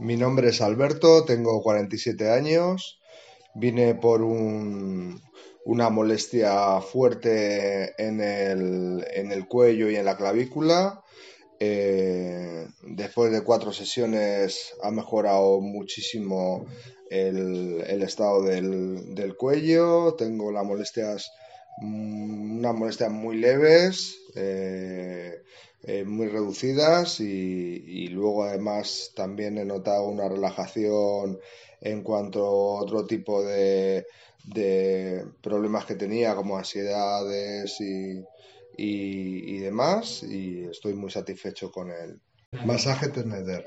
Mi nombre es Alberto, tengo 47 años. Vine por un, una molestia fuerte en el, cuello y en la clavícula. Eh, después de cuatro sesiones ha mejorado muchísimo el, estado del, cuello. Tengo las molestias, mm, unas molestias muy leves. Eh, eh, muy reducidas y, luego además también he notado una relajación en cuanto a otro tipo de, problemas que tenía como ansiedades y, y, y, demás y estoy muy satisfecho con el masaje Terneder.